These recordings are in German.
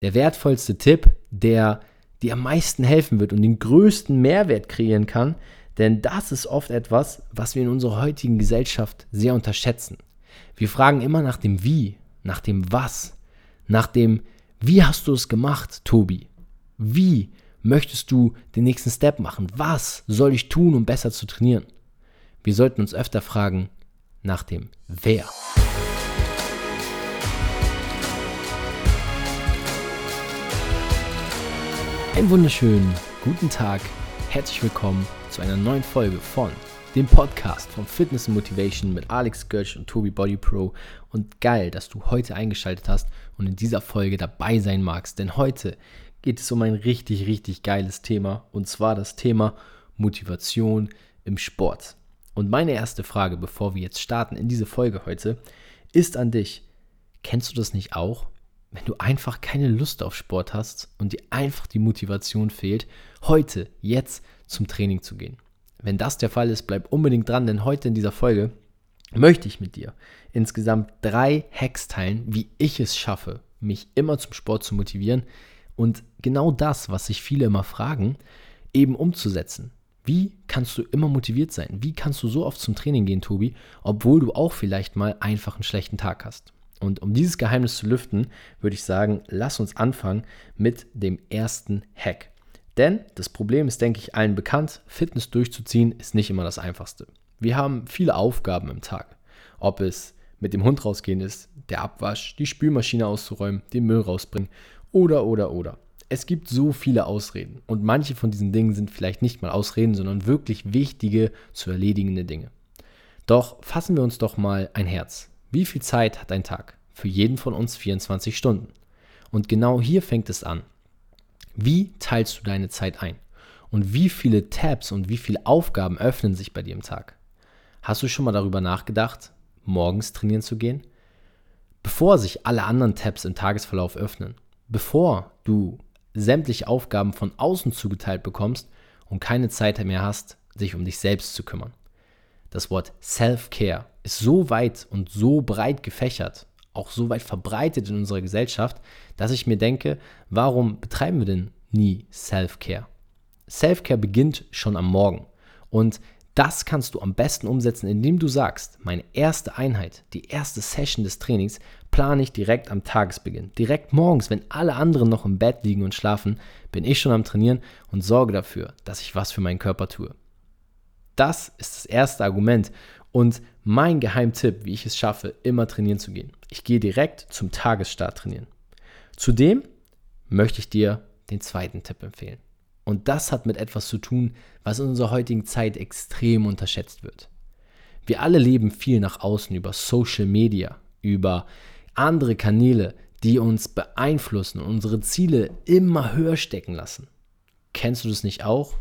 Der wertvollste Tipp, der dir am meisten helfen wird und den größten Mehrwert kreieren kann, denn das ist oft etwas, was wir in unserer heutigen Gesellschaft sehr unterschätzen. Wir fragen immer nach dem Wie, nach dem Was, nach dem Wie hast du es gemacht, Tobi? Wie möchtest du den nächsten Step machen? Was soll ich tun, um besser zu trainieren? Wir sollten uns öfter fragen nach dem Wer. Einen wunderschönen guten Tag, herzlich willkommen zu einer neuen Folge von dem Podcast von Fitness and Motivation mit Alex Götsch und Tobi Body Pro. Und geil, dass du heute eingeschaltet hast und in dieser Folge dabei sein magst, denn heute geht es um ein richtig, richtig geiles Thema und zwar das Thema Motivation im Sport. Und meine erste Frage, bevor wir jetzt starten in diese Folge heute, ist an dich. Kennst du das nicht auch? Wenn du einfach keine Lust auf Sport hast und dir einfach die Motivation fehlt, heute, jetzt zum Training zu gehen. Wenn das der Fall ist, bleib unbedingt dran, denn heute in dieser Folge möchte ich mit dir insgesamt drei Hacks teilen, wie ich es schaffe, mich immer zum Sport zu motivieren und genau das, was sich viele immer fragen, eben umzusetzen. Wie kannst du immer motiviert sein? Wie kannst du so oft zum Training gehen, Tobi, obwohl du auch vielleicht mal einfach einen schlechten Tag hast? Und um dieses Geheimnis zu lüften, würde ich sagen, lass uns anfangen mit dem ersten Hack. Denn das Problem ist, denke ich, allen bekannt, Fitness durchzuziehen ist nicht immer das Einfachste. Wir haben viele Aufgaben im Tag. Ob es mit dem Hund rausgehen ist, der Abwasch, die Spülmaschine auszuräumen, den Müll rausbringen oder, oder, oder. Es gibt so viele Ausreden und manche von diesen Dingen sind vielleicht nicht mal Ausreden, sondern wirklich wichtige zu erledigende Dinge. Doch fassen wir uns doch mal ein Herz. Wie viel Zeit hat ein Tag? Für jeden von uns 24 Stunden. Und genau hier fängt es an. Wie teilst du deine Zeit ein? Und wie viele Tabs und wie viele Aufgaben öffnen sich bei dir im Tag? Hast du schon mal darüber nachgedacht, morgens trainieren zu gehen? Bevor sich alle anderen Tabs im Tagesverlauf öffnen, bevor du sämtliche Aufgaben von außen zugeteilt bekommst und keine Zeit mehr hast, sich um dich selbst zu kümmern. Das Wort Self-Care ist so weit und so breit gefächert, auch so weit verbreitet in unserer Gesellschaft, dass ich mir denke, warum betreiben wir denn nie Self-Care? Self-Care beginnt schon am Morgen und das kannst du am besten umsetzen, indem du sagst, meine erste Einheit, die erste Session des Trainings plane ich direkt am Tagesbeginn. Direkt morgens, wenn alle anderen noch im Bett liegen und schlafen, bin ich schon am Trainieren und sorge dafür, dass ich was für meinen Körper tue. Das ist das erste Argument und mein Geheimtipp, wie ich es schaffe, immer trainieren zu gehen. Ich gehe direkt zum Tagesstart trainieren. Zudem möchte ich dir den zweiten Tipp empfehlen. Und das hat mit etwas zu tun, was in unserer heutigen Zeit extrem unterschätzt wird. Wir alle leben viel nach außen über Social Media, über andere Kanäle, die uns beeinflussen und unsere Ziele immer höher stecken lassen. Kennst du das nicht auch?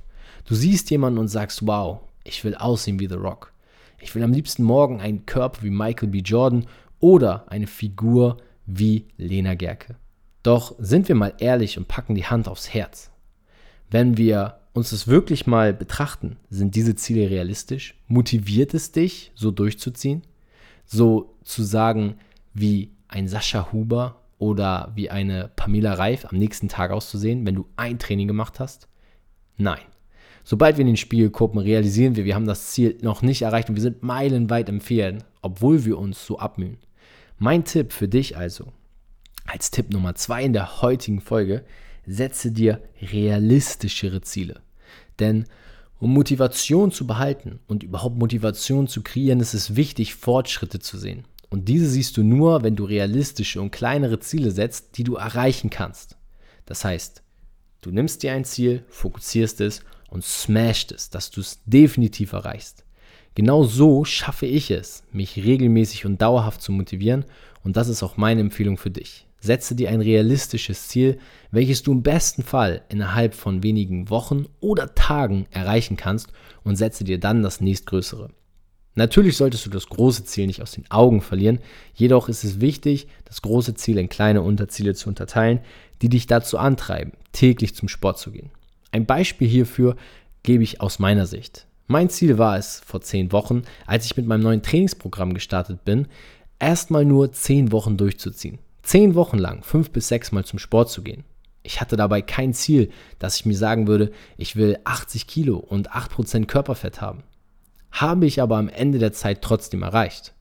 Du siehst jemanden und sagst, wow, ich will aussehen wie The Rock. Ich will am liebsten morgen einen Körper wie Michael B. Jordan oder eine Figur wie Lena Gerke. Doch sind wir mal ehrlich und packen die Hand aufs Herz. Wenn wir uns das wirklich mal betrachten, sind diese Ziele realistisch? Motiviert es dich, so durchzuziehen? So zu sagen, wie ein Sascha Huber oder wie eine Pamela Reif am nächsten Tag auszusehen, wenn du ein Training gemacht hast? Nein. Sobald wir in den Spiegel gucken, realisieren wir, wir haben das Ziel noch nicht erreicht und wir sind meilenweit empfehlen, obwohl wir uns so abmühen. Mein Tipp für dich also, als Tipp Nummer zwei in der heutigen Folge, setze dir realistischere Ziele. Denn um Motivation zu behalten und überhaupt Motivation zu kreieren, ist es wichtig, Fortschritte zu sehen. Und diese siehst du nur, wenn du realistische und kleinere Ziele setzt, die du erreichen kannst. Das heißt, du nimmst dir ein Ziel, fokussierst es und smasht es, dass du es definitiv erreichst. Genau so schaffe ich es, mich regelmäßig und dauerhaft zu motivieren und das ist auch meine Empfehlung für dich. Setze dir ein realistisches Ziel, welches du im besten Fall innerhalb von wenigen Wochen oder Tagen erreichen kannst und setze dir dann das nächstgrößere. Natürlich solltest du das große Ziel nicht aus den Augen verlieren, jedoch ist es wichtig, das große Ziel in kleine Unterziele zu unterteilen, die dich dazu antreiben, täglich zum Sport zu gehen. Ein Beispiel hierfür gebe ich aus meiner Sicht. Mein Ziel war es vor zehn Wochen, als ich mit meinem neuen Trainingsprogramm gestartet bin, erstmal nur zehn Wochen durchzuziehen. zehn Wochen lang fünf bis sechs Mal zum Sport zu gehen. Ich hatte dabei kein Ziel, dass ich mir sagen würde, ich will 80 Kilo und 8% Körperfett haben. Habe ich aber am Ende der Zeit trotzdem erreicht.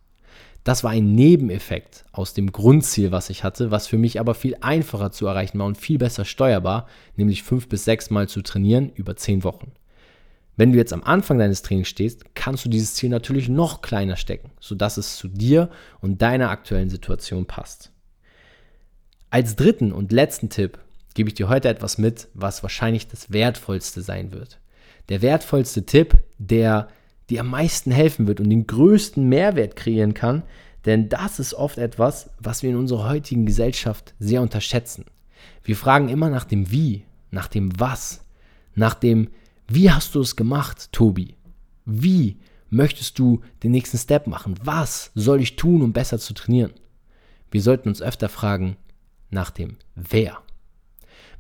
Das war ein Nebeneffekt aus dem Grundziel, was ich hatte, was für mich aber viel einfacher zu erreichen war und viel besser steuerbar, nämlich fünf bis sechs Mal zu trainieren über zehn Wochen. Wenn du jetzt am Anfang deines Trainings stehst, kannst du dieses Ziel natürlich noch kleiner stecken, sodass es zu dir und deiner aktuellen Situation passt. Als dritten und letzten Tipp gebe ich dir heute etwas mit, was wahrscheinlich das wertvollste sein wird. Der wertvollste Tipp, der dir am meisten helfen wird und den größten Mehrwert kreieren kann, denn das ist oft etwas, was wir in unserer heutigen Gesellschaft sehr unterschätzen. Wir fragen immer nach dem Wie, nach dem Was, nach dem Wie hast du es gemacht, Tobi? Wie möchtest du den nächsten Step machen? Was soll ich tun, um besser zu trainieren? Wir sollten uns öfter fragen nach dem Wer.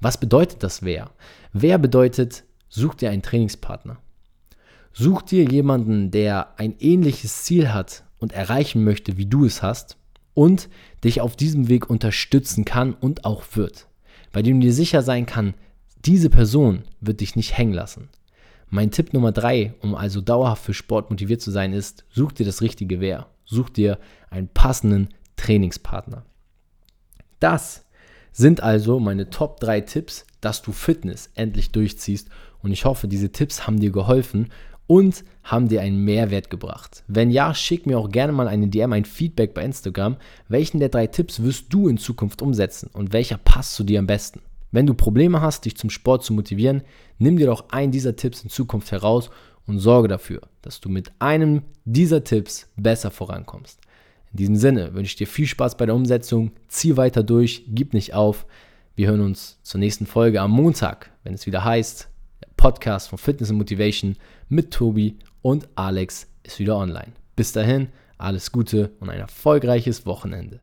Was bedeutet das Wer? Wer bedeutet, such dir einen Trainingspartner. Such dir jemanden, der ein ähnliches Ziel hat und erreichen möchte, wie du es hast und dich auf diesem Weg unterstützen kann und auch wird. Bei dem dir sicher sein kann, diese Person wird dich nicht hängen lassen. Mein Tipp Nummer drei, um also dauerhaft für Sport motiviert zu sein, ist, such dir das richtige Wer. Such dir einen passenden Trainingspartner. Das sind also meine Top 3 Tipps, dass du Fitness endlich durchziehst. Und ich hoffe, diese Tipps haben dir geholfen und haben dir einen Mehrwert gebracht? Wenn ja, schick mir auch gerne mal eine DM, ein Feedback bei Instagram. Welchen der drei Tipps wirst du in Zukunft umsetzen und welcher passt zu dir am besten? Wenn du Probleme hast, dich zum Sport zu motivieren, nimm dir doch einen dieser Tipps in Zukunft heraus und sorge dafür, dass du mit einem dieser Tipps besser vorankommst. In diesem Sinne wünsche ich dir viel Spaß bei der Umsetzung, zieh weiter durch, gib nicht auf. Wir hören uns zur nächsten Folge am Montag, wenn es wieder heißt, Podcast von Fitness and Motivation mit Tobi und Alex ist wieder online. Bis dahin, alles Gute und ein erfolgreiches Wochenende.